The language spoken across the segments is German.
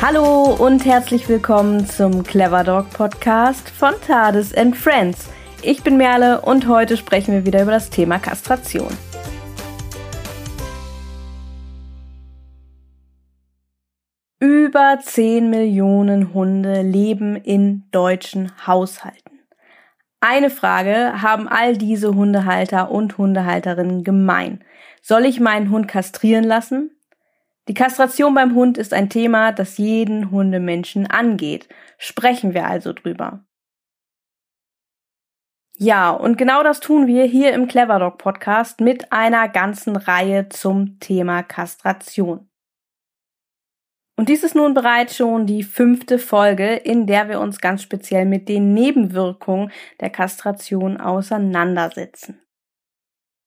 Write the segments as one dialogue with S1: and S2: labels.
S1: Hallo und herzlich willkommen zum Clever Dog Podcast von Tades and Friends. Ich bin Merle und heute sprechen wir wieder über das Thema Kastration. Über 10 Millionen Hunde leben in deutschen Haushalten. Eine Frage haben all diese Hundehalter und Hundehalterinnen gemein. Soll ich meinen Hund kastrieren lassen? Die Kastration beim Hund ist ein Thema, das jeden Hundemenschen angeht. Sprechen wir also drüber. Ja, und genau das tun wir hier im Clever Dog Podcast mit einer ganzen Reihe zum Thema Kastration. Und dies ist nun bereits schon die fünfte Folge, in der wir uns ganz speziell mit den Nebenwirkungen der Kastration auseinandersetzen.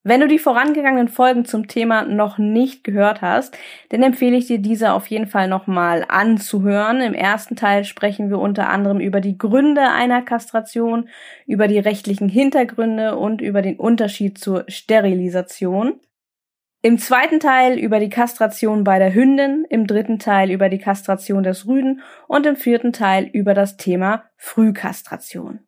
S1: Wenn du die vorangegangenen Folgen zum Thema noch nicht gehört hast, dann empfehle ich dir diese auf jeden Fall nochmal anzuhören. Im ersten Teil sprechen wir unter anderem über die Gründe einer Kastration, über die rechtlichen Hintergründe und über den Unterschied zur Sterilisation. Im zweiten Teil über die Kastration bei der Hündin, im dritten Teil über die Kastration des Rüden und im vierten Teil über das Thema Frühkastration.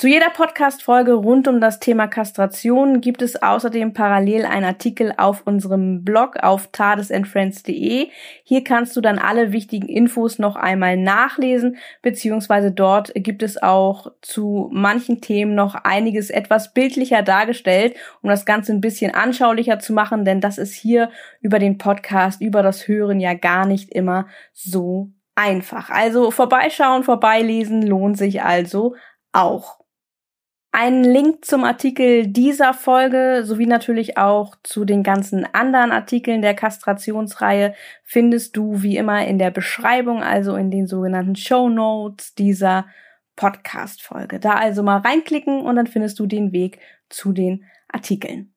S1: Zu jeder Podcast-Folge rund um das Thema Kastration gibt es außerdem parallel einen Artikel auf unserem Blog auf tadesandfriends.de. Hier kannst du dann alle wichtigen Infos noch einmal nachlesen, beziehungsweise dort gibt es auch zu manchen Themen noch einiges etwas bildlicher dargestellt, um das Ganze ein bisschen anschaulicher zu machen, denn das ist hier über den Podcast, über das Hören ja gar nicht immer so einfach. Also vorbeischauen, vorbeilesen lohnt sich also auch. Einen Link zum Artikel dieser Folge sowie natürlich auch zu den ganzen anderen Artikeln der Kastrationsreihe findest du wie immer in der Beschreibung, also in den sogenannten Show Notes dieser Podcast-Folge. Da also mal reinklicken und dann findest du den Weg zu den Artikeln.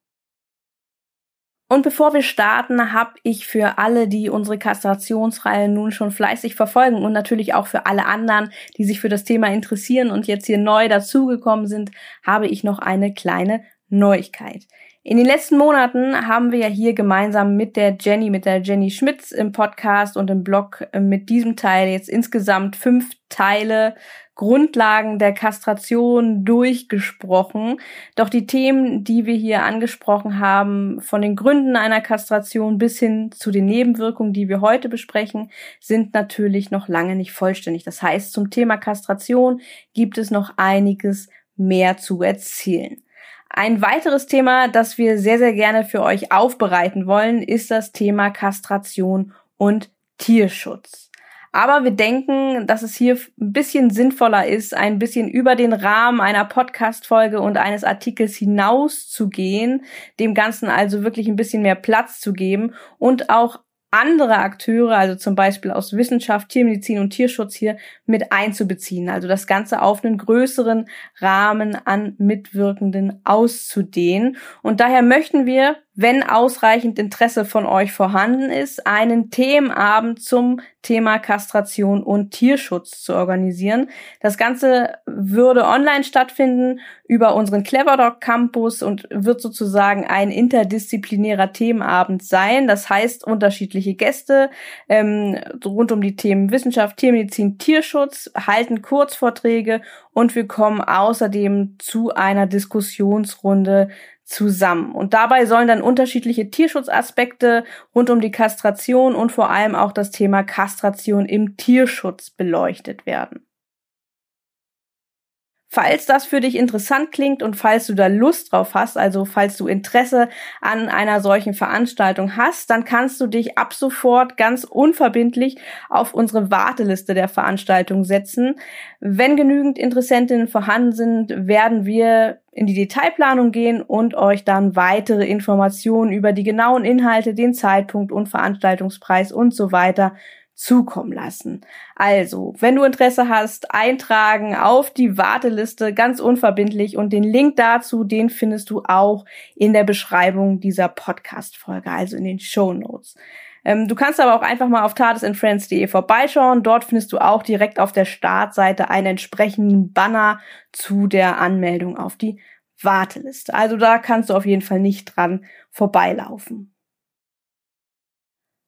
S1: Und bevor wir starten, habe ich für alle, die unsere Kastrationsreihe nun schon fleißig verfolgen und natürlich auch für alle anderen, die sich für das Thema interessieren und jetzt hier neu dazugekommen sind, habe ich noch eine kleine Neuigkeit. In den letzten Monaten haben wir ja hier gemeinsam mit der Jenny, mit der Jenny Schmitz im Podcast und im Blog mit diesem Teil jetzt insgesamt fünf Teile Grundlagen der Kastration durchgesprochen. Doch die Themen, die wir hier angesprochen haben, von den Gründen einer Kastration bis hin zu den Nebenwirkungen, die wir heute besprechen, sind natürlich noch lange nicht vollständig. Das heißt, zum Thema Kastration gibt es noch einiges mehr zu erzählen. Ein weiteres Thema, das wir sehr, sehr gerne für euch aufbereiten wollen, ist das Thema Kastration und Tierschutz. Aber wir denken, dass es hier ein bisschen sinnvoller ist, ein bisschen über den Rahmen einer Podcast-Folge und eines Artikels hinaus zu gehen, dem Ganzen also wirklich ein bisschen mehr Platz zu geben und auch andere Akteure, also zum Beispiel aus Wissenschaft, Tiermedizin und Tierschutz hier mit einzubeziehen. Also das Ganze auf einen größeren Rahmen an Mitwirkenden auszudehnen. Und daher möchten wir wenn ausreichend Interesse von euch vorhanden ist, einen Themenabend zum Thema Kastration und Tierschutz zu organisieren. Das Ganze würde online stattfinden über unseren Cleverdog Campus und wird sozusagen ein interdisziplinärer Themenabend sein. Das heißt, unterschiedliche Gäste ähm, rund um die Themen Wissenschaft, Tiermedizin, Tierschutz halten Kurzvorträge und wir kommen außerdem zu einer Diskussionsrunde zusammen. Und dabei sollen dann unterschiedliche Tierschutzaspekte rund um die Kastration und vor allem auch das Thema Kastration im Tierschutz beleuchtet werden. Falls das für dich interessant klingt und falls du da Lust drauf hast, also falls du Interesse an einer solchen Veranstaltung hast, dann kannst du dich ab sofort ganz unverbindlich auf unsere Warteliste der Veranstaltung setzen. Wenn genügend Interessentinnen vorhanden sind, werden wir in die Detailplanung gehen und euch dann weitere Informationen über die genauen Inhalte, den Zeitpunkt und Veranstaltungspreis und so weiter zukommen lassen. Also, wenn du Interesse hast, eintragen auf die Warteliste ganz unverbindlich und den Link dazu, den findest du auch in der Beschreibung dieser Podcast-Folge, also in den Show Notes. Ähm, du kannst aber auch einfach mal auf tadesandfriends.de vorbeischauen. Dort findest du auch direkt auf der Startseite einen entsprechenden Banner zu der Anmeldung auf die Warteliste. Also da kannst du auf jeden Fall nicht dran vorbeilaufen.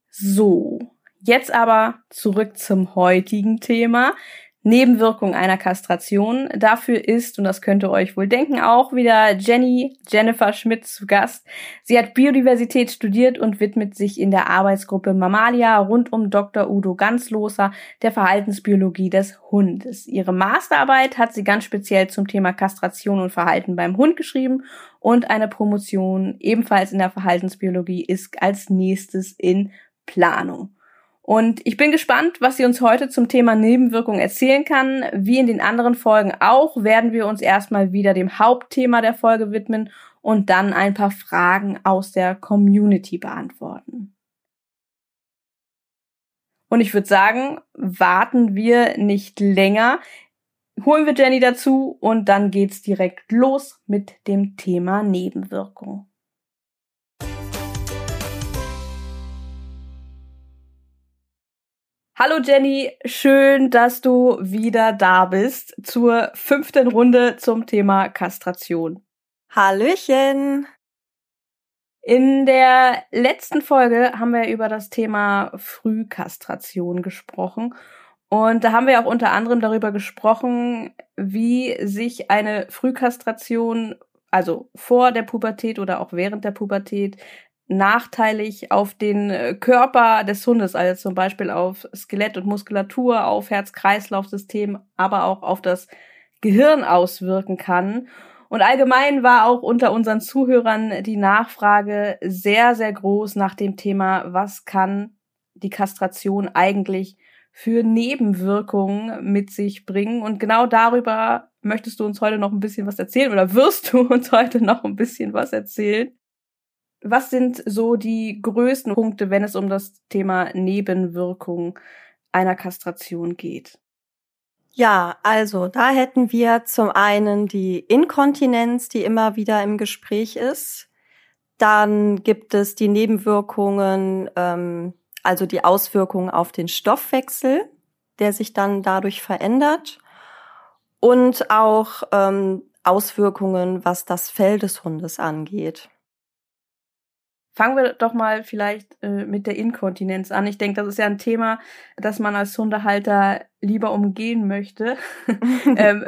S1: So, Jetzt aber zurück zum heutigen Thema. Nebenwirkung einer Kastration. Dafür ist, und das könnt ihr euch wohl denken, auch wieder Jenny Jennifer Schmidt zu Gast. Sie hat Biodiversität studiert und widmet sich in der Arbeitsgruppe Mamalia rund um Dr. Udo Ganzloser der Verhaltensbiologie des Hundes. Ihre Masterarbeit hat sie ganz speziell zum Thema Kastration und Verhalten beim Hund geschrieben und eine Promotion ebenfalls in der Verhaltensbiologie ist als nächstes in Planung. Und ich bin gespannt, was sie uns heute zum Thema Nebenwirkung erzählen kann. Wie in den anderen Folgen auch, werden wir uns erstmal wieder dem Hauptthema der Folge widmen und dann ein paar Fragen aus der Community beantworten. Und ich würde sagen, warten wir nicht länger, holen wir Jenny dazu und dann geht's direkt los mit dem Thema Nebenwirkung. Hallo Jenny, schön, dass du wieder da bist zur fünften Runde zum Thema Kastration.
S2: Hallöchen!
S1: In der letzten Folge haben wir über das Thema Frühkastration gesprochen. Und da haben wir auch unter anderem darüber gesprochen, wie sich eine Frühkastration, also vor der Pubertät oder auch während der Pubertät, nachteilig auf den äh, Körper des Hundes, also zum Beispiel auf Skelett und Muskulatur, auf Herz-Kreislauf-System, aber auch auf das Gehirn auswirken kann. Und allgemein war auch unter unseren Zuhörern die Nachfrage sehr, sehr groß nach dem Thema, was kann die Kastration eigentlich für Nebenwirkungen mit sich bringen. Und genau darüber möchtest du uns heute noch ein bisschen was erzählen oder wirst du uns heute noch ein bisschen was erzählen? Was sind so die größten Punkte, wenn es um das Thema Nebenwirkung einer Kastration geht?
S2: Ja, also da hätten wir zum einen die Inkontinenz, die immer wieder im Gespräch ist. Dann gibt es die Nebenwirkungen, ähm, also die Auswirkungen auf den Stoffwechsel, der sich dann dadurch verändert. Und auch ähm, Auswirkungen, was das Fell des Hundes angeht.
S1: Fangen wir doch mal vielleicht äh, mit der Inkontinenz an. Ich denke, das ist ja ein Thema, das man als Hundehalter lieber umgehen möchte. ähm,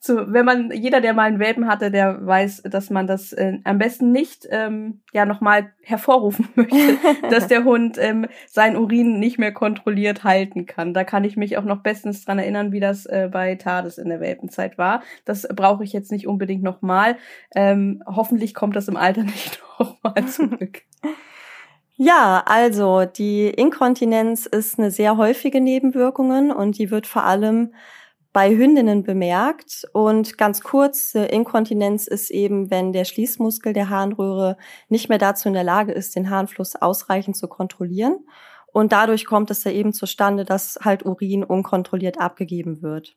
S1: zu, wenn man, jeder, der mal einen Welpen hatte, der weiß, dass man das äh, am besten nicht ähm, ja nochmal hervorrufen möchte, dass der Hund ähm, sein Urin nicht mehr kontrolliert halten kann. Da kann ich mich auch noch bestens dran erinnern, wie das äh, bei Tades in der Welpenzeit war. Das brauche ich jetzt nicht unbedingt nochmal. Ähm, hoffentlich kommt das im Alter nicht nochmal zurück.
S2: Ja, also die Inkontinenz ist eine sehr häufige Nebenwirkung und die wird vor allem bei Hündinnen bemerkt. Und ganz kurz, Inkontinenz ist eben, wenn der Schließmuskel der Harnröhre nicht mehr dazu in der Lage ist, den Harnfluss ausreichend zu kontrollieren. Und dadurch kommt es ja eben zustande, dass halt Urin unkontrolliert abgegeben wird.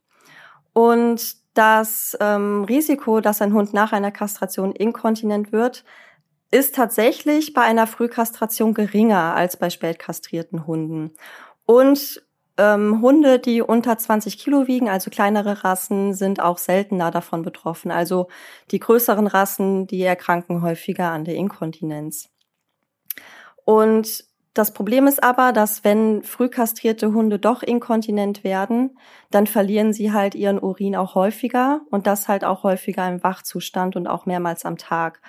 S2: Und das ähm, Risiko, dass ein Hund nach einer Kastration inkontinent wird, ist tatsächlich bei einer Frühkastration geringer als bei spätkastrierten Hunden. Und ähm, Hunde, die unter 20 Kilo wiegen, also kleinere Rassen, sind auch seltener davon betroffen. Also die größeren Rassen, die erkranken häufiger an der Inkontinenz. Und das Problem ist aber, dass wenn frühkastrierte Hunde doch inkontinent werden, dann verlieren sie halt ihren Urin auch häufiger und das halt auch häufiger im Wachzustand und auch mehrmals am Tag.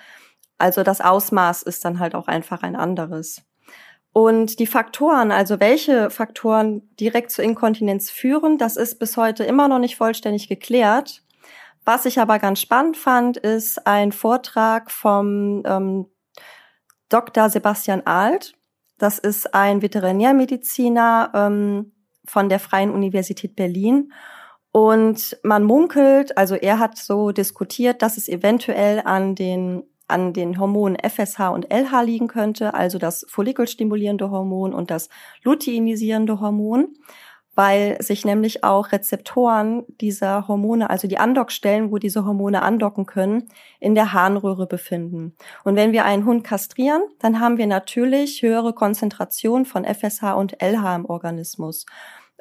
S2: Also das Ausmaß ist dann halt auch einfach ein anderes. Und die Faktoren, also welche Faktoren direkt zur Inkontinenz führen, das ist bis heute immer noch nicht vollständig geklärt. Was ich aber ganz spannend fand, ist ein Vortrag vom ähm, Dr. Sebastian Alt. Das ist ein Veterinärmediziner ähm, von der Freien Universität Berlin. Und man munkelt, also er hat so diskutiert, dass es eventuell an den an den Hormonen FSH und LH liegen könnte, also das follikelstimulierende Hormon und das luteinisierende Hormon, weil sich nämlich auch Rezeptoren dieser Hormone, also die Andockstellen, wo diese Hormone andocken können, in der Harnröhre befinden. Und wenn wir einen Hund kastrieren, dann haben wir natürlich höhere Konzentration von FSH und LH im Organismus.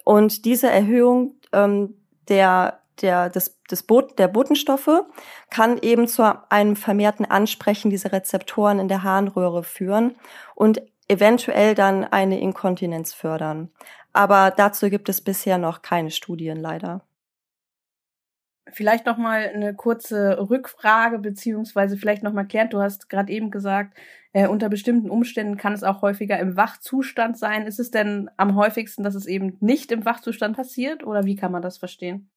S2: Und diese Erhöhung ähm, der der, des, des Bot, der Botenstoffe kann eben zu einem vermehrten Ansprechen dieser Rezeptoren in der Harnröhre führen. Und eventuell dann eine Inkontinenz fördern. Aber dazu gibt es bisher noch keine Studien leider.
S1: Vielleicht noch mal eine kurze Rückfrage beziehungsweise vielleicht noch mal. Du hast gerade eben gesagt, äh, unter bestimmten Umständen kann es auch häufiger im Wachzustand sein. Ist es denn am häufigsten, dass es eben nicht im Wachzustand passiert oder wie kann man das verstehen?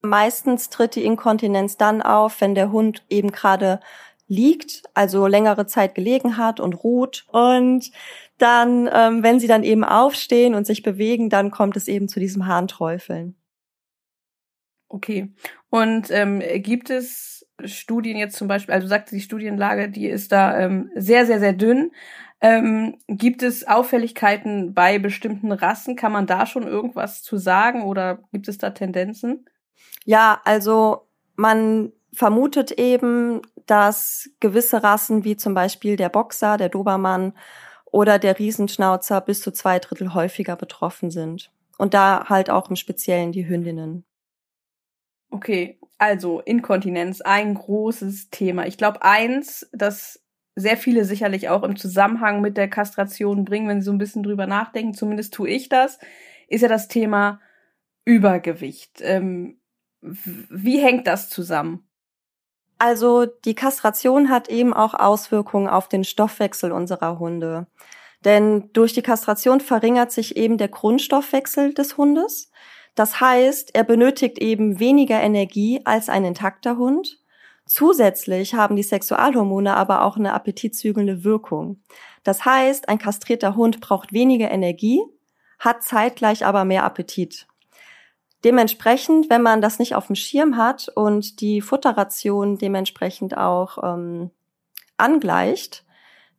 S2: Meistens tritt die Inkontinenz dann auf, wenn der Hund eben gerade liegt, also längere Zeit gelegen hat und ruht. Und dann, ähm, wenn sie dann eben aufstehen und sich bewegen, dann kommt es eben zu diesem Harnträufeln.
S1: Okay. Und ähm, gibt es Studien jetzt zum Beispiel, also sagst, die Studienlage, die ist da ähm, sehr, sehr, sehr dünn. Ähm, gibt es Auffälligkeiten bei bestimmten Rassen? Kann man da schon irgendwas zu sagen oder gibt es da Tendenzen?
S2: Ja, also man vermutet eben, dass gewisse Rassen wie zum Beispiel der Boxer, der Dobermann oder der Riesenschnauzer bis zu zwei Drittel häufiger betroffen sind. Und da halt auch im Speziellen die Hündinnen.
S1: Okay, also Inkontinenz, ein großes Thema. Ich glaube, eins, das sehr viele sicherlich auch im Zusammenhang mit der Kastration bringen, wenn sie so ein bisschen drüber nachdenken, zumindest tue ich das, ist ja das Thema Übergewicht. Ähm, wie hängt das zusammen?
S2: Also die Kastration hat eben auch Auswirkungen auf den Stoffwechsel unserer Hunde. Denn durch die Kastration verringert sich eben der Grundstoffwechsel des Hundes. Das heißt, er benötigt eben weniger Energie als ein intakter Hund. Zusätzlich haben die Sexualhormone aber auch eine appetitzügelnde Wirkung. Das heißt, ein kastrierter Hund braucht weniger Energie, hat zeitgleich aber mehr Appetit. Dementsprechend, wenn man das nicht auf dem Schirm hat und die Futterration dementsprechend auch ähm, angleicht,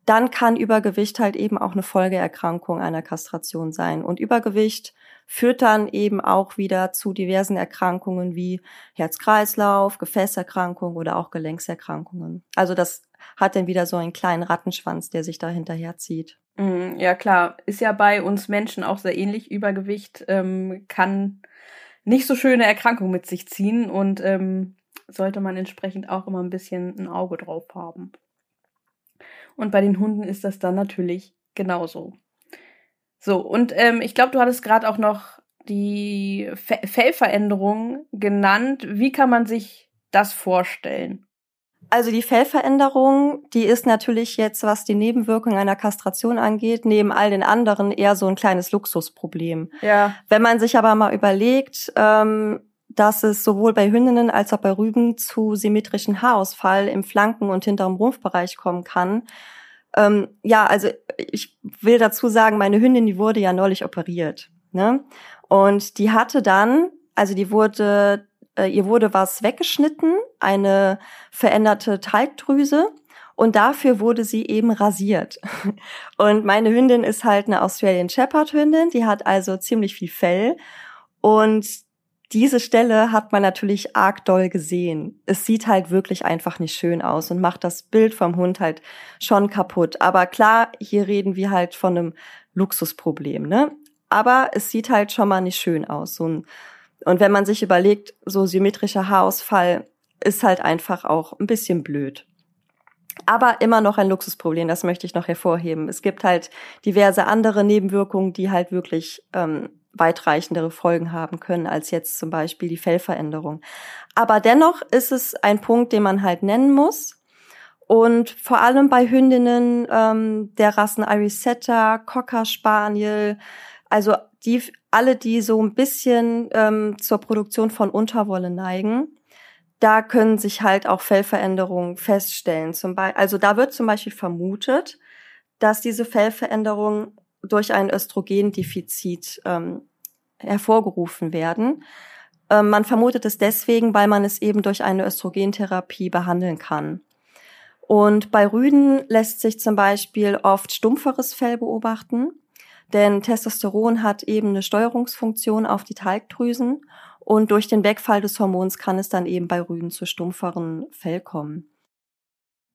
S2: dann kann Übergewicht halt eben auch eine Folgeerkrankung einer Kastration sein. Und Übergewicht führt dann eben auch wieder zu diversen Erkrankungen wie Herz-Kreislauf, Gefäßerkrankungen oder auch Gelenkserkrankungen. Also das hat dann wieder so einen kleinen Rattenschwanz, der sich da hinterher zieht.
S1: Mhm, ja klar, ist ja bei uns Menschen auch sehr ähnlich. Übergewicht ähm, kann nicht so schöne Erkrankungen mit sich ziehen und ähm, sollte man entsprechend auch immer ein bisschen ein Auge drauf haben. Und bei den Hunden ist das dann natürlich genauso. So, und ähm, ich glaube, du hattest gerade auch noch die Fellveränderung genannt. Wie kann man sich das vorstellen?
S2: Also die Fellveränderung, die ist natürlich jetzt, was die Nebenwirkung einer Kastration angeht, neben all den anderen eher so ein kleines Luxusproblem.
S1: Ja.
S2: Wenn man sich aber mal überlegt, ähm, dass es sowohl bei Hündinnen als auch bei Rüben zu symmetrischen Haarausfall im Flanken- und hinterem Rumpfbereich kommen kann. Ähm, ja, also ich will dazu sagen, meine Hündin, die wurde ja neulich operiert. Ne? Und die hatte dann, also die wurde äh, ihr wurde was weggeschnitten, eine veränderte Talgdrüse und dafür wurde sie eben rasiert. Und meine Hündin ist halt eine Australian Shepherd Hündin, die hat also ziemlich viel Fell und diese Stelle hat man natürlich arg doll gesehen. Es sieht halt wirklich einfach nicht schön aus und macht das Bild vom Hund halt schon kaputt. Aber klar, hier reden wir halt von einem Luxusproblem, ne? Aber es sieht halt schon mal nicht schön aus. So ein und wenn man sich überlegt, so symmetrischer Haarausfall ist halt einfach auch ein bisschen blöd. Aber immer noch ein Luxusproblem, das möchte ich noch hervorheben. Es gibt halt diverse andere Nebenwirkungen, die halt wirklich ähm, weitreichendere Folgen haben können als jetzt zum Beispiel die Fellveränderung. Aber dennoch ist es ein Punkt, den man halt nennen muss. Und vor allem bei Hündinnen ähm, der Rassen Irish Setter, Cocker Spaniel, also die alle, die so ein bisschen ähm, zur Produktion von Unterwolle neigen, da können sich halt auch Fellveränderungen feststellen. Zum Beispiel, also da wird zum Beispiel vermutet, dass diese Fellveränderungen durch ein Östrogendefizit ähm, hervorgerufen werden. Ähm, man vermutet es deswegen, weil man es eben durch eine Östrogentherapie behandeln kann. Und bei Rüden lässt sich zum Beispiel oft stumpferes Fell beobachten. Denn Testosteron hat eben eine Steuerungsfunktion auf die Talgdrüsen und durch den Wegfall des Hormons kann es dann eben bei Rüden zu stumpferen Fell kommen.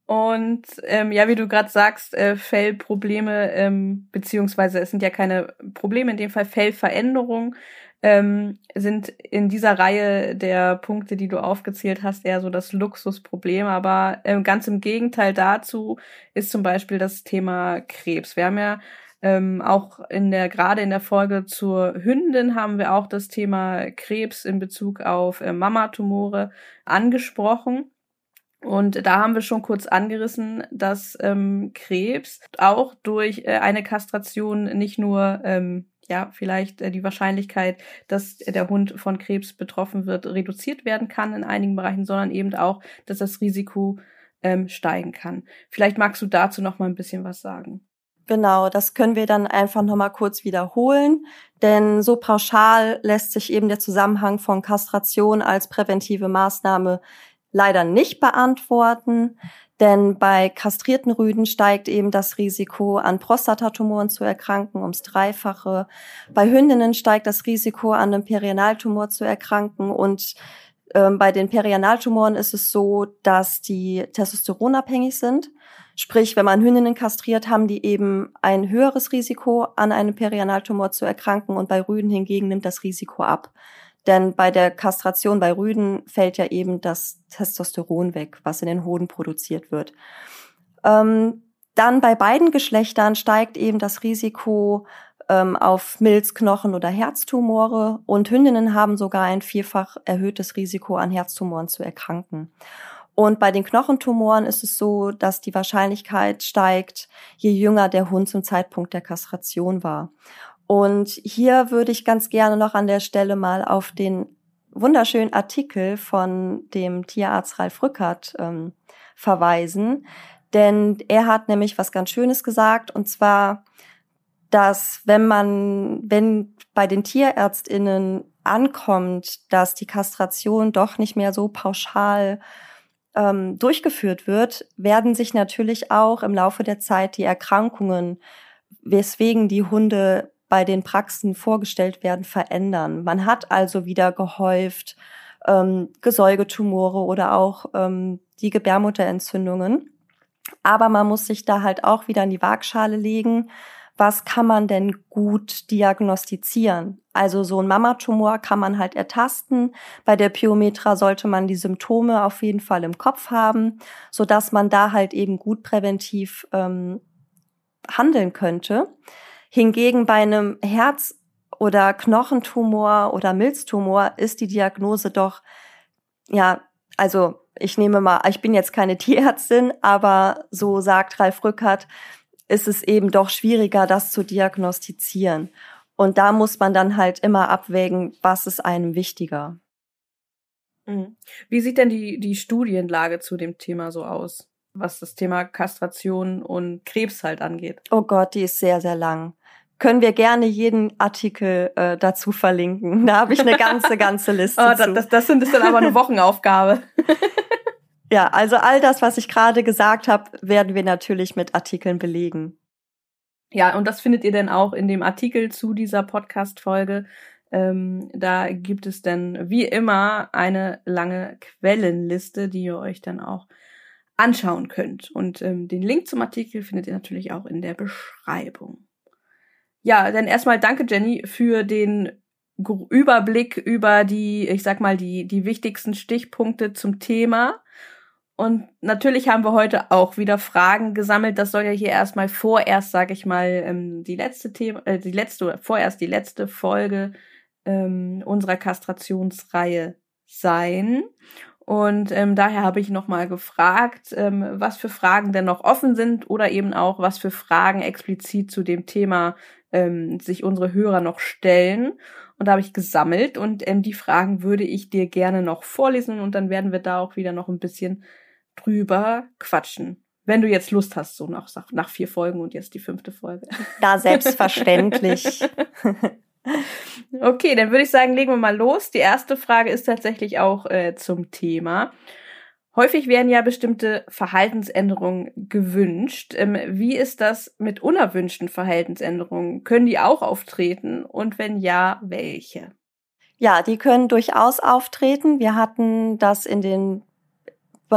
S1: Und ähm, ja, wie du gerade sagst, äh, Fellprobleme, ähm, beziehungsweise es sind ja keine Probleme, in dem Fall Fellveränderungen, ähm, sind in dieser Reihe der Punkte, die du aufgezählt hast, eher so das Luxusproblem. Aber ähm, ganz im Gegenteil dazu ist zum Beispiel das Thema Krebs. Wir haben ja ähm, auch in der, gerade in der Folge zur Hündin haben wir auch das Thema Krebs in Bezug auf äh, Mamatumore angesprochen. Und da haben wir schon kurz angerissen, dass ähm, Krebs auch durch äh, eine Kastration nicht nur ähm, ja vielleicht äh, die Wahrscheinlichkeit, dass der Hund von Krebs betroffen wird, reduziert werden kann in einigen Bereichen, sondern eben auch, dass das Risiko ähm, steigen kann. Vielleicht magst du dazu noch mal ein bisschen was sagen.
S2: Genau, das können wir dann einfach nochmal kurz wiederholen, denn so pauschal lässt sich eben der Zusammenhang von Kastration als präventive Maßnahme leider nicht beantworten, denn bei kastrierten Rüden steigt eben das Risiko, an Prostatatumoren zu erkranken, ums Dreifache. Bei Hündinnen steigt das Risiko, an einem Perianaltumor zu erkranken und ähm, bei den Perianaltumoren ist es so, dass die testosteronabhängig sind. Sprich, wenn man Hündinnen kastriert, haben die eben ein höheres Risiko, an einem Perianaltumor zu erkranken und bei Rüden hingegen nimmt das Risiko ab. Denn bei der Kastration bei Rüden fällt ja eben das Testosteron weg, was in den Hoden produziert wird. Ähm, dann bei beiden Geschlechtern steigt eben das Risiko ähm, auf Milzknochen oder Herztumore und Hündinnen haben sogar ein vierfach erhöhtes Risiko an Herztumoren zu erkranken. Und bei den Knochentumoren ist es so, dass die Wahrscheinlichkeit steigt, je jünger der Hund zum Zeitpunkt der Kastration war. Und hier würde ich ganz gerne noch an der Stelle mal auf den wunderschönen Artikel von dem Tierarzt Ralf Rückert ähm, verweisen. Denn er hat nämlich was ganz Schönes gesagt, und zwar, dass wenn man, wenn bei den Tierärztinnen ankommt, dass die Kastration doch nicht mehr so pauschal ähm, durchgeführt wird, werden sich natürlich auch im Laufe der Zeit die Erkrankungen, weswegen die Hunde bei den Praxen vorgestellt werden, verändern. Man hat also wieder gehäuft ähm, Gesäugetumore oder auch ähm, die Gebärmutterentzündungen. Aber man muss sich da halt auch wieder in die Waagschale legen. Was kann man denn gut diagnostizieren? Also so ein Mamatumor kann man halt ertasten. Bei der Pyometra sollte man die Symptome auf jeden Fall im Kopf haben, so dass man da halt eben gut präventiv ähm, handeln könnte. Hingegen bei einem Herz- oder Knochentumor oder Milztumor ist die Diagnose doch, ja, also ich nehme mal, ich bin jetzt keine Tierärztin, aber so sagt Ralf Rückert, ist es eben doch schwieriger, das zu diagnostizieren. Und da muss man dann halt immer abwägen, was ist einem wichtiger.
S1: Mhm. Wie sieht denn die, die Studienlage zu dem Thema so aus, was das Thema Kastration und Krebs halt angeht?
S2: Oh Gott, die ist sehr, sehr lang können wir gerne jeden Artikel äh, dazu verlinken. Da habe ich eine ganze, ganze Liste.
S1: oh, das, das, das sind das dann aber eine Wochenaufgabe.
S2: ja, also all das, was ich gerade gesagt habe, werden wir natürlich mit Artikeln belegen.
S1: Ja, und das findet ihr dann auch in dem Artikel zu dieser Podcast-Folge. Ähm, da gibt es dann wie immer eine lange Quellenliste, die ihr euch dann auch anschauen könnt. Und ähm, den Link zum Artikel findet ihr natürlich auch in der Beschreibung. Ja, dann erstmal danke, Jenny, für den Überblick über die, ich sag mal, die, die wichtigsten Stichpunkte zum Thema. Und natürlich haben wir heute auch wieder Fragen gesammelt. Das soll ja hier erstmal vorerst, sage ich mal, ähm, die letzte Thema, äh, die letzte, vorerst die letzte Folge ähm, unserer Kastrationsreihe sein. Und ähm, daher habe ich nochmal gefragt, ähm, was für Fragen denn noch offen sind oder eben auch, was für Fragen explizit zu dem Thema ähm, sich unsere Hörer noch stellen. Und da habe ich gesammelt und ähm, die Fragen würde ich dir gerne noch vorlesen und dann werden wir da auch wieder noch ein bisschen drüber quatschen. Wenn du jetzt Lust hast, so nach, nach vier Folgen und jetzt die fünfte Folge.
S2: Da selbstverständlich.
S1: okay, dann würde ich sagen, legen wir mal los. Die erste Frage ist tatsächlich auch äh, zum Thema. Häufig werden ja bestimmte Verhaltensänderungen gewünscht. Ähm, wie ist das mit unerwünschten Verhaltensänderungen? Können die auch auftreten? Und wenn ja, welche?
S2: Ja, die können durchaus auftreten. Wir hatten das in den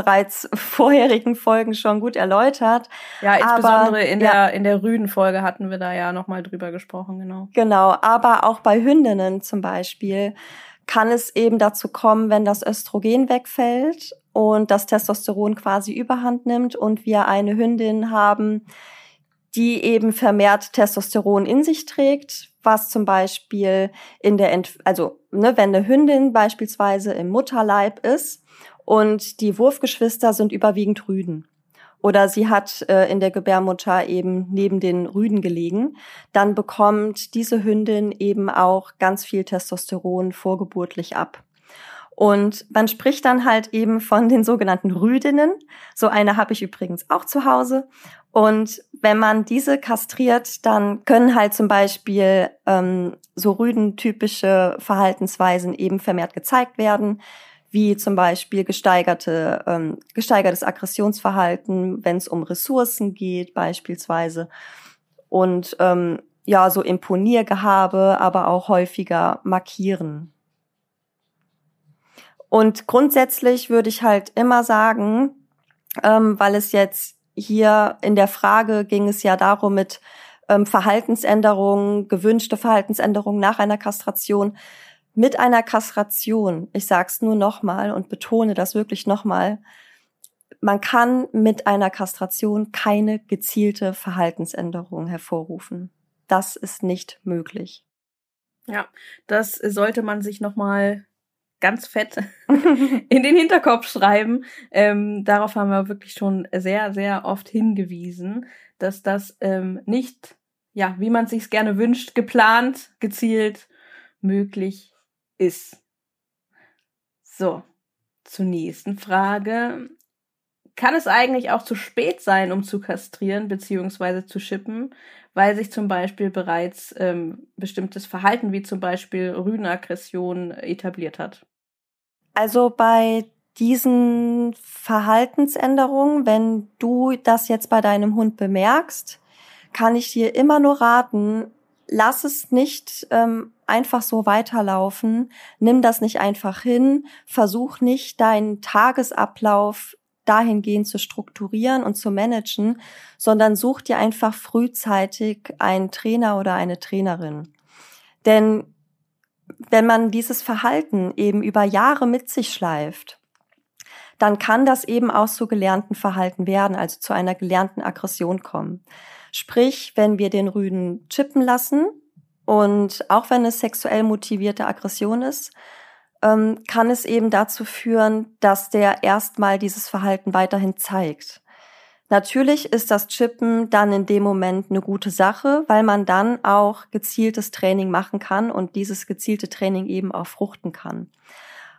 S2: bereits vorherigen Folgen schon gut erläutert.
S1: Ja, insbesondere aber, in der ja, in der Rüdenfolge hatten wir da ja nochmal drüber gesprochen, genau.
S2: Genau, aber auch bei Hündinnen zum Beispiel kann es eben dazu kommen, wenn das Östrogen wegfällt und das Testosteron quasi überhand nimmt und wir eine Hündin haben, die eben vermehrt Testosteron in sich trägt, was zum Beispiel in der, Ent also ne, wenn eine Hündin beispielsweise im Mutterleib ist und die Wurfgeschwister sind überwiegend Rüden oder sie hat äh, in der Gebärmutter eben neben den Rüden gelegen, dann bekommt diese Hündin eben auch ganz viel Testosteron vorgeburtlich ab. Und man spricht dann halt eben von den sogenannten Rüdinnen. So eine habe ich übrigens auch zu Hause. Und wenn man diese kastriert, dann können halt zum Beispiel ähm, so rüdentypische Verhaltensweisen eben vermehrt gezeigt werden, wie zum Beispiel gesteigerte, ähm, gesteigertes Aggressionsverhalten, wenn es um Ressourcen geht beispielsweise. Und ähm, ja, so Imponiergehabe, aber auch häufiger markieren. Und grundsätzlich würde ich halt immer sagen, ähm, weil es jetzt hier in der Frage ging es ja darum mit ähm, Verhaltensänderungen, gewünschte Verhaltensänderungen nach einer Kastration. Mit einer Kastration, ich sag's nur nochmal und betone das wirklich nochmal, man kann mit einer Kastration keine gezielte Verhaltensänderung hervorrufen. Das ist nicht möglich.
S1: Ja, das sollte man sich nochmal ganz fett in den Hinterkopf schreiben. Ähm, darauf haben wir wirklich schon sehr, sehr oft hingewiesen, dass das ähm, nicht, ja, wie man sich gerne wünscht, geplant, gezielt möglich ist. So, zur nächsten Frage. Kann es eigentlich auch zu spät sein, um zu kastrieren bzw. zu schippen, weil sich zum Beispiel bereits ähm, bestimmtes Verhalten wie zum Beispiel Rüdenaggression etabliert hat?
S2: Also bei diesen Verhaltensänderungen, wenn du das jetzt bei deinem Hund bemerkst, kann ich dir immer nur raten, lass es nicht ähm, einfach so weiterlaufen, nimm das nicht einfach hin, versuch nicht deinen Tagesablauf dahingehend zu strukturieren und zu managen, sondern such dir einfach frühzeitig einen Trainer oder eine Trainerin. Denn wenn man dieses Verhalten eben über Jahre mit sich schleift, dann kann das eben auch zu gelernten Verhalten werden, also zu einer gelernten Aggression kommen. Sprich, wenn wir den Rüden chippen lassen und auch wenn es sexuell motivierte Aggression ist, ähm, kann es eben dazu führen, dass der erstmal dieses Verhalten weiterhin zeigt. Natürlich ist das Chippen dann in dem Moment eine gute Sache, weil man dann auch gezieltes Training machen kann und dieses gezielte Training eben auch fruchten kann.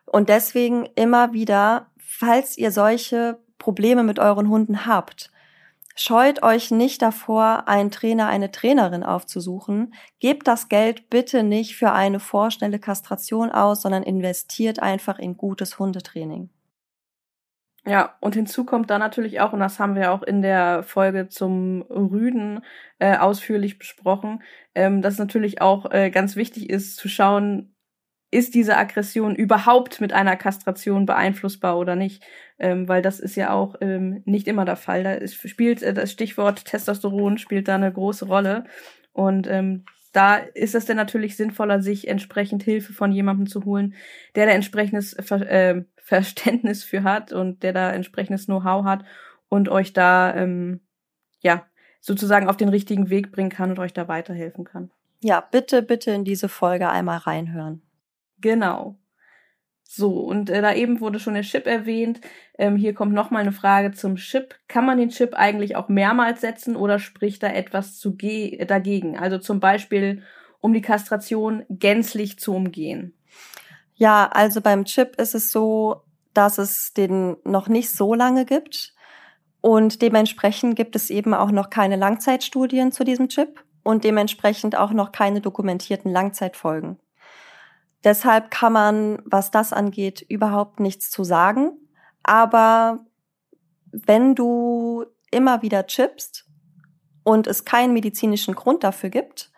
S2: Und deswegen immer wieder, falls ihr solche Probleme mit euren Hunden habt, scheut euch nicht davor, einen Trainer, eine Trainerin aufzusuchen. Gebt das Geld bitte nicht für eine vorschnelle Kastration aus, sondern investiert einfach in gutes Hundetraining.
S1: Ja, und hinzu kommt da natürlich auch, und das haben wir auch in der Folge zum Rüden äh, ausführlich besprochen, ähm, dass natürlich auch äh, ganz wichtig ist zu schauen, ist diese Aggression überhaupt mit einer Kastration beeinflussbar oder nicht? Ähm, weil das ist ja auch ähm, nicht immer der Fall. Da ist, spielt äh, das Stichwort Testosteron spielt da eine große Rolle. Und ähm, da ist es dann natürlich sinnvoller, sich entsprechend Hilfe von jemandem zu holen, der da entsprechendes Ver äh, Verständnis für hat und der da entsprechendes Know-how hat und euch da ähm, ja sozusagen auf den richtigen Weg bringen kann und euch da weiterhelfen kann.
S2: Ja, bitte, bitte in diese Folge einmal reinhören.
S1: Genau. So, und äh, da eben wurde schon der Chip erwähnt. Ähm, hier kommt nochmal eine Frage zum Chip. Kann man den Chip eigentlich auch mehrmals setzen oder spricht da etwas zu ge dagegen? Also zum Beispiel, um die Kastration gänzlich zu umgehen.
S2: Ja, also beim Chip ist es so, dass es den noch nicht so lange gibt. Und dementsprechend gibt es eben auch noch keine Langzeitstudien zu diesem Chip und dementsprechend auch noch keine dokumentierten Langzeitfolgen. Deshalb kann man, was das angeht, überhaupt nichts zu sagen. Aber wenn du immer wieder chippst und es keinen medizinischen Grund dafür gibt,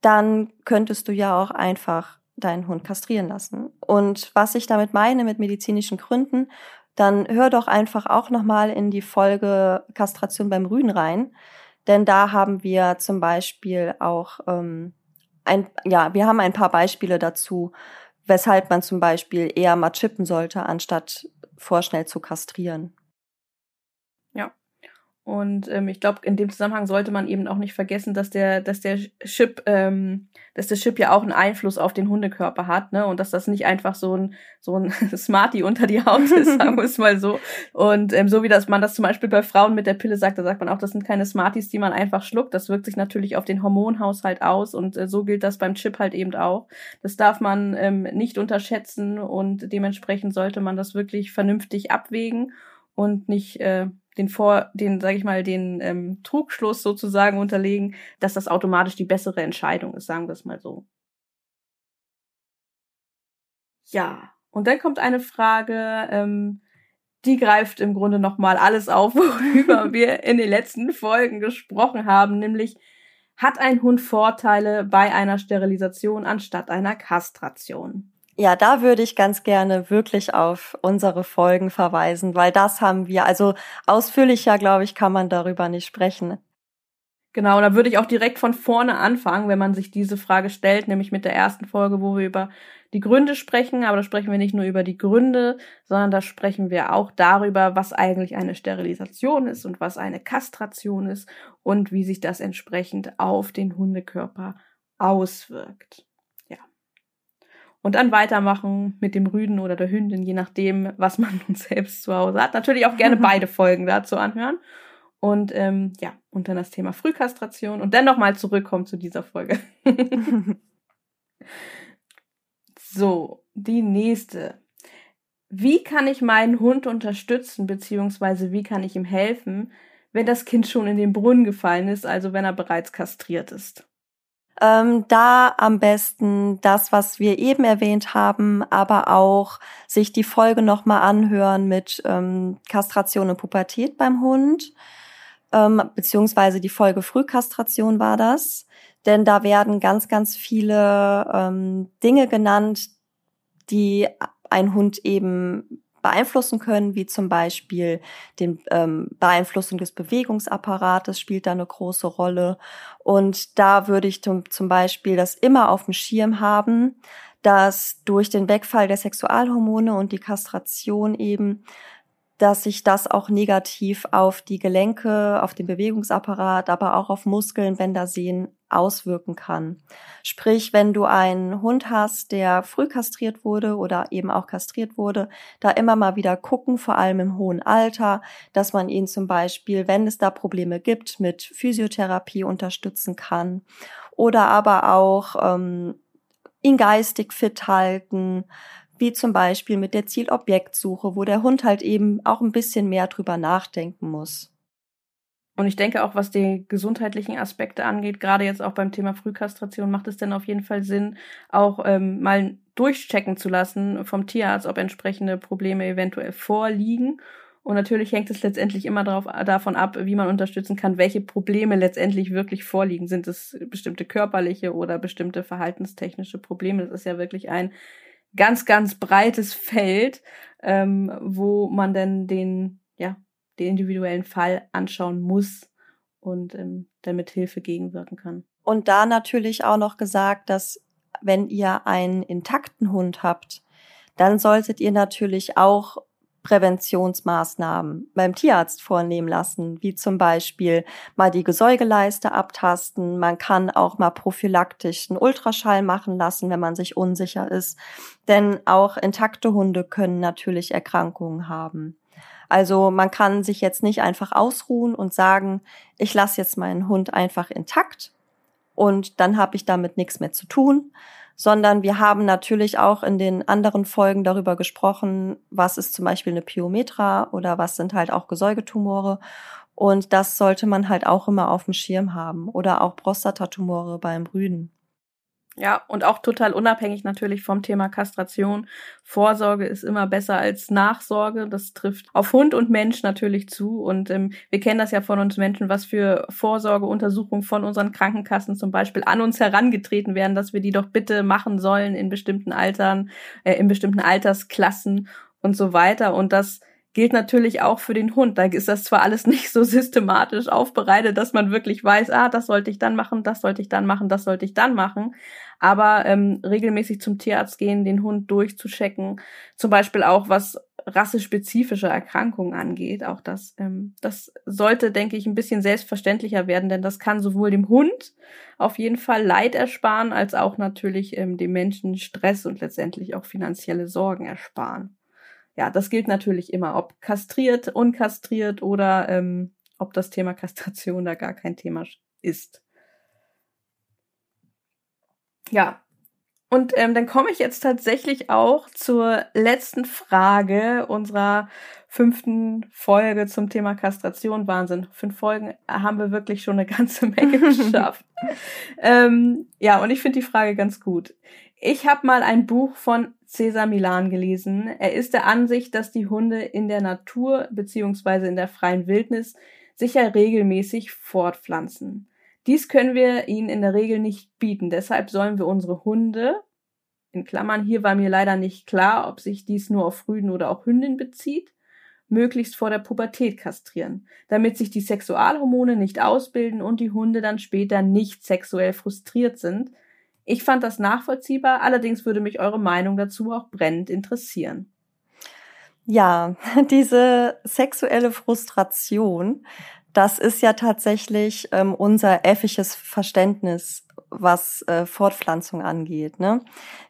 S2: dann könntest du ja auch einfach deinen Hund kastrieren lassen. Und was ich damit meine mit medizinischen Gründen, dann hör doch einfach auch nochmal in die Folge Kastration beim Rüden rein. Denn da haben wir zum Beispiel auch ähm, ein, ja, wir haben ein paar Beispiele dazu, weshalb man zum Beispiel eher mal chippen sollte, anstatt vorschnell zu kastrieren.
S1: Und ähm, ich glaube, in dem Zusammenhang sollte man eben auch nicht vergessen, dass der, dass der Chip, ähm, dass der Chip ja auch einen Einfluss auf den Hundekörper hat, ne? Und dass das nicht einfach so ein so ein Smarty unter die Haut ist, sagen wir es mal so. Und ähm, so wie das man das zum Beispiel bei Frauen mit der Pille sagt, da sagt man auch, das sind keine Smarties, die man einfach schluckt. Das wirkt sich natürlich auf den Hormonhaushalt aus und äh, so gilt das beim Chip halt eben auch. Das darf man ähm, nicht unterschätzen und dementsprechend sollte man das wirklich vernünftig abwägen und nicht äh, den vor, den, sage ich mal, den ähm, Trugschluss sozusagen unterlegen, dass das automatisch die bessere Entscheidung ist, sagen wir es mal so. Ja, und dann kommt eine Frage, ähm, die greift im Grunde nochmal alles auf, worüber wir in den letzten Folgen gesprochen haben, nämlich hat ein Hund Vorteile bei einer Sterilisation anstatt einer Kastration?
S2: Ja, da würde ich ganz gerne wirklich auf unsere Folgen verweisen, weil das haben wir, also ausführlicher, glaube ich, kann man darüber nicht sprechen.
S1: Genau, da würde ich auch direkt von vorne anfangen, wenn man sich diese Frage stellt, nämlich mit der ersten Folge, wo wir über die Gründe sprechen, aber da sprechen wir nicht nur über die Gründe, sondern da sprechen wir auch darüber, was eigentlich eine Sterilisation ist und was eine Kastration ist und wie sich das entsprechend auf den Hundekörper auswirkt und dann weitermachen mit dem Rüden oder der Hündin, je nachdem, was man nun selbst zu Hause hat. Natürlich auch gerne beide Folgen dazu anhören. Und ähm, ja, und dann das Thema Frühkastration und dann nochmal zurückkommen zu dieser Folge. so, die nächste. Wie kann ich meinen Hund unterstützen, beziehungsweise wie kann ich ihm helfen, wenn das Kind schon in den Brunnen gefallen ist, also wenn er bereits kastriert ist?
S2: Ähm, da am besten das, was wir eben erwähnt haben, aber auch sich die Folge nochmal anhören mit ähm, Kastration und Pubertät beim Hund, ähm, beziehungsweise die Folge Frühkastration war das. Denn da werden ganz, ganz viele ähm, Dinge genannt, die ein Hund eben beeinflussen können, wie zum Beispiel den ähm, Beeinflussung des Bewegungsapparates spielt da eine große Rolle. Und da würde ich zum, zum Beispiel das immer auf dem Schirm haben, dass durch den Wegfall der Sexualhormone und die Kastration eben dass sich das auch negativ auf die Gelenke, auf den Bewegungsapparat, aber auch auf Muskeln, Bänder, Sehnen auswirken kann. Sprich, wenn du einen Hund hast, der früh kastriert wurde oder eben auch kastriert wurde, da immer mal wieder gucken, vor allem im hohen Alter, dass man ihn zum Beispiel, wenn es da Probleme gibt, mit Physiotherapie unterstützen kann oder aber auch ähm, ihn geistig fit halten, wie zum Beispiel mit der Zielobjektsuche, wo der Hund halt eben auch ein bisschen mehr drüber nachdenken muss.
S1: Und ich denke auch, was die gesundheitlichen Aspekte angeht, gerade jetzt auch beim Thema Frühkastration, macht es denn auf jeden Fall Sinn, auch ähm, mal durchchecken zu lassen vom Tierarzt, ob entsprechende Probleme eventuell vorliegen. Und natürlich hängt es letztendlich immer darauf, davon ab, wie man unterstützen kann, welche Probleme letztendlich wirklich vorliegen. Sind es bestimmte körperliche oder bestimmte verhaltenstechnische Probleme? Das ist ja wirklich ein ganz, ganz breites Feld, ähm, wo man dann den, ja, den individuellen Fall anschauen muss und ähm, damit Hilfe gegenwirken kann.
S2: Und da natürlich auch noch gesagt, dass wenn ihr einen intakten Hund habt, dann solltet ihr natürlich auch Präventionsmaßnahmen beim Tierarzt vornehmen lassen, wie zum Beispiel mal die Gesäugeleiste abtasten. Man kann auch mal prophylaktisch einen Ultraschall machen lassen, wenn man sich unsicher ist. Denn auch intakte Hunde können natürlich Erkrankungen haben. Also man kann sich jetzt nicht einfach ausruhen und sagen, ich lasse jetzt meinen Hund einfach intakt und dann habe ich damit nichts mehr zu tun, sondern wir haben natürlich auch in den anderen Folgen darüber gesprochen, was ist zum Beispiel eine Pyometra oder was sind halt auch Gesäugetumore. Und das sollte man halt auch immer auf dem Schirm haben oder auch Prostatatumore beim Rüden.
S1: Ja, und auch total unabhängig natürlich vom Thema Kastration. Vorsorge ist immer besser als Nachsorge. Das trifft auf Hund und Mensch natürlich zu. Und ähm, wir kennen das ja von uns Menschen, was für Vorsorgeuntersuchungen von unseren Krankenkassen zum Beispiel an uns herangetreten werden, dass wir die doch bitte machen sollen in bestimmten Altern, äh, in bestimmten Altersklassen und so weiter. Und das gilt natürlich auch für den Hund. Da ist das zwar alles nicht so systematisch aufbereitet, dass man wirklich weiß, ah, das sollte ich dann machen, das sollte ich dann machen, das sollte ich dann machen. Aber ähm, regelmäßig zum Tierarzt gehen, den Hund durchzuchecken, zum Beispiel auch was rassespezifische Erkrankungen angeht, auch das, ähm, das sollte, denke ich, ein bisschen selbstverständlicher werden, denn das kann sowohl dem Hund auf jeden Fall Leid ersparen, als auch natürlich ähm, dem Menschen Stress und letztendlich auch finanzielle Sorgen ersparen ja, das gilt natürlich immer, ob kastriert, unkastriert oder ähm, ob das Thema Kastration da gar kein Thema ist. Ja, und ähm, dann komme ich jetzt tatsächlich auch zur letzten Frage unserer fünften Folge zum Thema Kastration. Wahnsinn. Fünf Folgen haben wir wirklich schon eine ganze Menge geschafft. ähm, ja, und ich finde die Frage ganz gut. Ich habe mal ein Buch von Cesar Milan gelesen. Er ist der Ansicht, dass die Hunde in der Natur beziehungsweise in der freien Wildnis sich ja regelmäßig fortpflanzen. Dies können wir ihnen in der Regel nicht bieten. Deshalb sollen wir unsere Hunde, in Klammern, hier war mir leider nicht klar, ob sich dies nur auf Rüden oder auch Hündin bezieht, möglichst vor der Pubertät kastrieren, damit sich die Sexualhormone nicht ausbilden und die Hunde dann später nicht sexuell frustriert sind, ich fand das nachvollziehbar, allerdings würde mich eure Meinung dazu auch brennend interessieren.
S2: Ja, diese sexuelle Frustration, das ist ja tatsächlich ähm, unser äffisches Verständnis, was äh, Fortpflanzung angeht. Ne?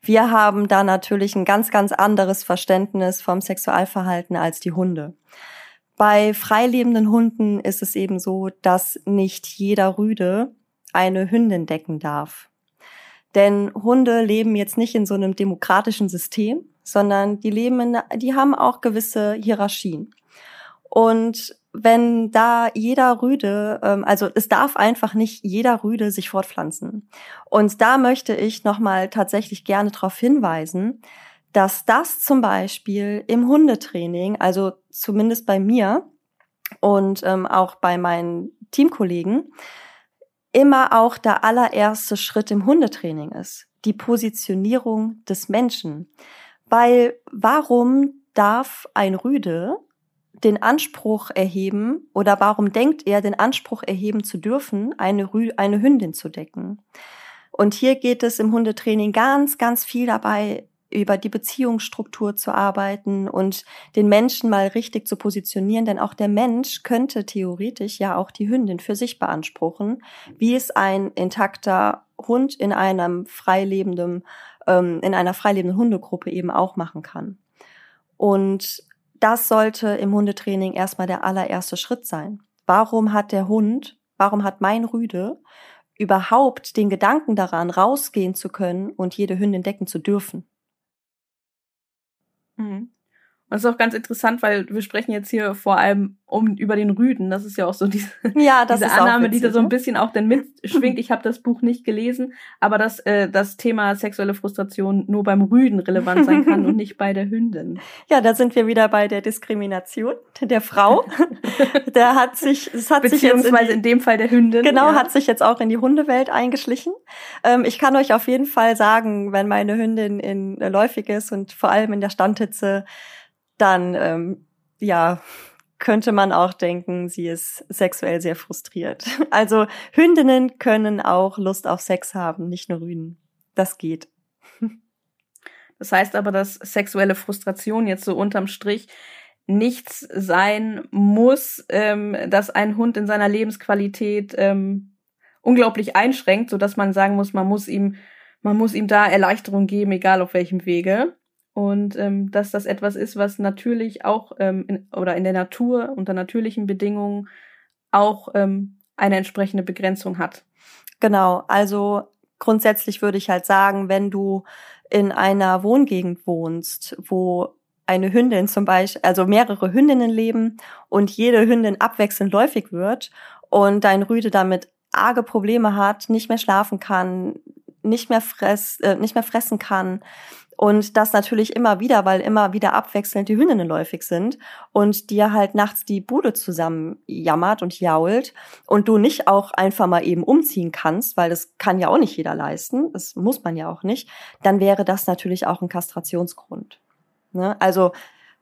S2: Wir haben da natürlich ein ganz, ganz anderes Verständnis vom Sexualverhalten als die Hunde. Bei freilebenden Hunden ist es eben so, dass nicht jeder Rüde eine Hündin decken darf. Denn Hunde leben jetzt nicht in so einem demokratischen System, sondern die leben in, die haben auch gewisse Hierarchien. Und wenn da jeder Rüde, ähm, also es darf einfach nicht jeder Rüde sich fortpflanzen. Und da möchte ich nochmal tatsächlich gerne darauf hinweisen, dass das zum Beispiel im Hundetraining, also zumindest bei mir und ähm, auch bei meinen Teamkollegen, immer auch der allererste Schritt im Hundetraining ist. Die Positionierung des Menschen. Weil warum darf ein Rüde den Anspruch erheben oder warum denkt er, den Anspruch erheben zu dürfen, eine, Rü eine Hündin zu decken? Und hier geht es im Hundetraining ganz, ganz viel dabei, über die Beziehungsstruktur zu arbeiten und den Menschen mal richtig zu positionieren, denn auch der Mensch könnte theoretisch ja auch die Hündin für sich beanspruchen, wie es ein intakter Hund in einem freilebenden, ähm, in einer freilebenden Hundegruppe eben auch machen kann. Und das sollte im Hundetraining erstmal der allererste Schritt sein. Warum hat der Hund, warum hat mein Rüde überhaupt den Gedanken daran, rausgehen zu können und jede Hündin decken zu dürfen?
S1: Mhm. Und das ist auch ganz interessant, weil wir sprechen jetzt hier vor allem um über den Rüden. Das ist ja auch so diese, ja, diese Annahme, witzig, die da so ein ne? bisschen auch dann mitschwingt. Ich habe das Buch nicht gelesen, aber dass äh, das Thema sexuelle Frustration nur beim Rüden relevant sein kann und nicht bei der Hündin.
S2: Ja, da sind wir wieder bei der Diskrimination der Frau. der hat sich, es hat
S1: sich jetzt in, die, in dem Fall der Hündin.
S2: Genau, ja. hat sich jetzt auch in die Hundewelt eingeschlichen. Ähm, ich kann euch auf jeden Fall sagen, wenn meine Hündin in äh, läufig ist und vor allem in der Standhitze dann ähm, ja könnte man auch denken, sie ist sexuell sehr frustriert. Also Hündinnen können auch Lust auf Sex haben, nicht nur Rüden. Das geht.
S1: Das heißt aber, dass sexuelle Frustration jetzt so unterm Strich nichts sein muss, ähm, dass ein Hund in seiner Lebensqualität ähm, unglaublich einschränkt, so dass man sagen muss, man muss ihm, man muss ihm da Erleichterung geben, egal auf welchem Wege und ähm, dass das etwas ist, was natürlich auch ähm, in, oder in der Natur unter natürlichen Bedingungen auch ähm, eine entsprechende Begrenzung hat.
S2: Genau, also grundsätzlich würde ich halt sagen, wenn du in einer Wohngegend wohnst, wo eine Hündin zum Beispiel, also mehrere Hündinnen leben und jede Hündin abwechselnd läufig wird und dein Rüde damit arge Probleme hat, nicht mehr schlafen kann, nicht mehr fress, äh, nicht mehr fressen kann, und das natürlich immer wieder, weil immer wieder abwechselnd die Hündinnen läufig sind und dir halt nachts die Bude zusammen jammert und jault und du nicht auch einfach mal eben umziehen kannst, weil das kann ja auch nicht jeder leisten, das muss man ja auch nicht, dann wäre das natürlich auch ein Kastrationsgrund. Ne? Also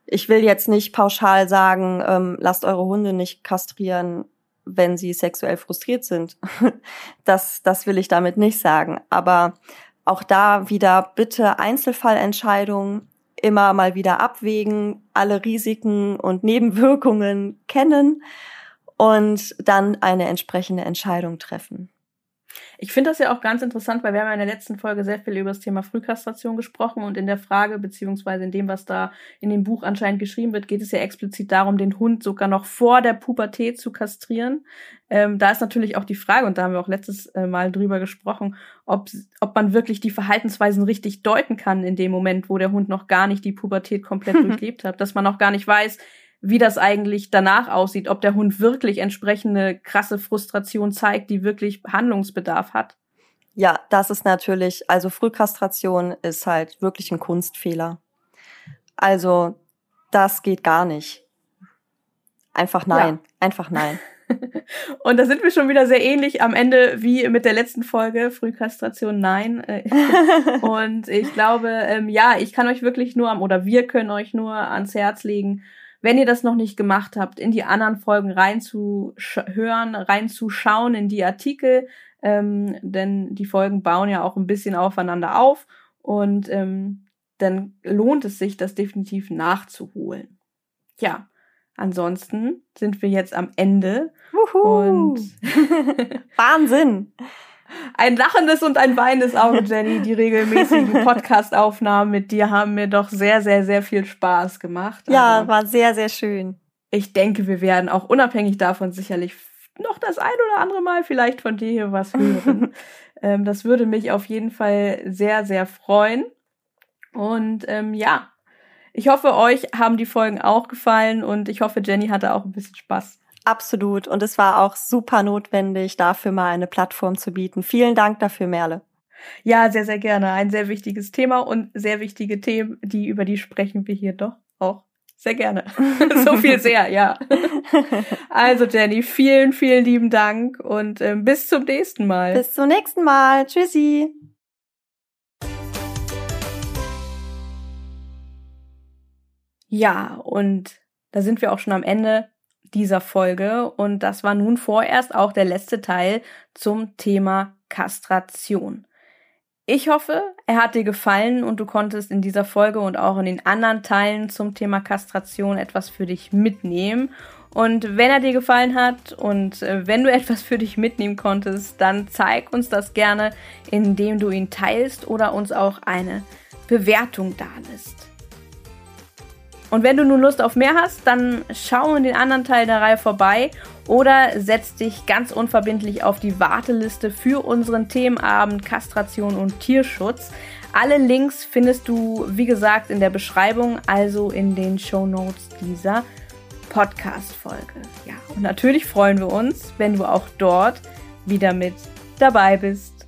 S2: ich will jetzt nicht pauschal sagen, ähm, lasst eure Hunde nicht kastrieren, wenn sie sexuell frustriert sind. das, das will ich damit nicht sagen. Aber auch da wieder bitte Einzelfallentscheidungen immer mal wieder abwägen, alle Risiken und Nebenwirkungen kennen und dann eine entsprechende Entscheidung treffen.
S1: Ich finde das ja auch ganz interessant, weil wir haben ja in der letzten Folge sehr viel über das Thema Frühkastration gesprochen und in der Frage, beziehungsweise in dem, was da in dem Buch anscheinend geschrieben wird, geht es ja explizit darum, den Hund sogar noch vor der Pubertät zu kastrieren. Ähm, da ist natürlich auch die Frage, und da haben wir auch letztes äh, Mal drüber gesprochen, ob, ob man wirklich die Verhaltensweisen richtig deuten kann in dem Moment, wo der Hund noch gar nicht die Pubertät komplett durchlebt hat, dass man noch gar nicht weiß, wie das eigentlich danach aussieht, ob der Hund wirklich entsprechende krasse Frustration zeigt, die wirklich Handlungsbedarf hat.
S2: Ja, das ist natürlich, also Frühkastration ist halt wirklich ein Kunstfehler. Also, das geht gar nicht. Einfach nein, ja. einfach nein.
S1: Und da sind wir schon wieder sehr ähnlich am Ende wie mit der letzten Folge, Frühkastration nein. Und ich glaube, ähm, ja, ich kann euch wirklich nur am, oder wir können euch nur ans Herz legen, wenn ihr das noch nicht gemacht habt, in die anderen Folgen reinzuhören, reinzuschauen in die Artikel, ähm, denn die Folgen bauen ja auch ein bisschen aufeinander auf und ähm, dann lohnt es sich, das definitiv nachzuholen. Ja, ansonsten sind wir jetzt am Ende
S2: Wuhu. und Wahnsinn!
S1: Ein lachendes und ein weinendes Auge, Jenny. Die regelmäßigen Podcast-Aufnahmen mit dir haben mir doch sehr, sehr, sehr viel Spaß gemacht.
S2: Ja, also, war sehr, sehr schön.
S1: Ich denke, wir werden auch unabhängig davon sicherlich noch das ein oder andere Mal vielleicht von dir hier was hören. ähm, das würde mich auf jeden Fall sehr, sehr freuen. Und ähm, ja, ich hoffe, euch haben die Folgen auch gefallen und ich hoffe, Jenny hatte auch ein bisschen Spaß.
S2: Absolut. Und es war auch super notwendig, dafür mal eine Plattform zu bieten. Vielen Dank dafür, Merle.
S1: Ja, sehr, sehr gerne. Ein sehr wichtiges Thema und sehr wichtige Themen, die, über die sprechen wir hier doch auch sehr gerne. so viel sehr, ja. Also Jenny, vielen, vielen lieben Dank und ähm, bis zum nächsten Mal.
S2: Bis zum nächsten Mal. Tschüssi.
S1: Ja, und da sind wir auch schon am Ende dieser Folge und das war nun vorerst auch der letzte Teil zum Thema Kastration. Ich hoffe, er hat dir gefallen und du konntest in dieser Folge und auch in den anderen Teilen zum Thema Kastration etwas für dich mitnehmen. Und wenn er dir gefallen hat und äh, wenn du etwas für dich mitnehmen konntest, dann zeig uns das gerne, indem du ihn teilst oder uns auch eine Bewertung dalässt. Und wenn du nun Lust auf mehr hast, dann schau in den anderen Teil der Reihe vorbei oder setz dich ganz unverbindlich auf die Warteliste für unseren Themenabend Kastration und Tierschutz. Alle Links findest du, wie gesagt, in der Beschreibung, also in den Show Notes dieser Podcast-Folge. Ja, und natürlich freuen wir uns, wenn du auch dort wieder mit dabei bist.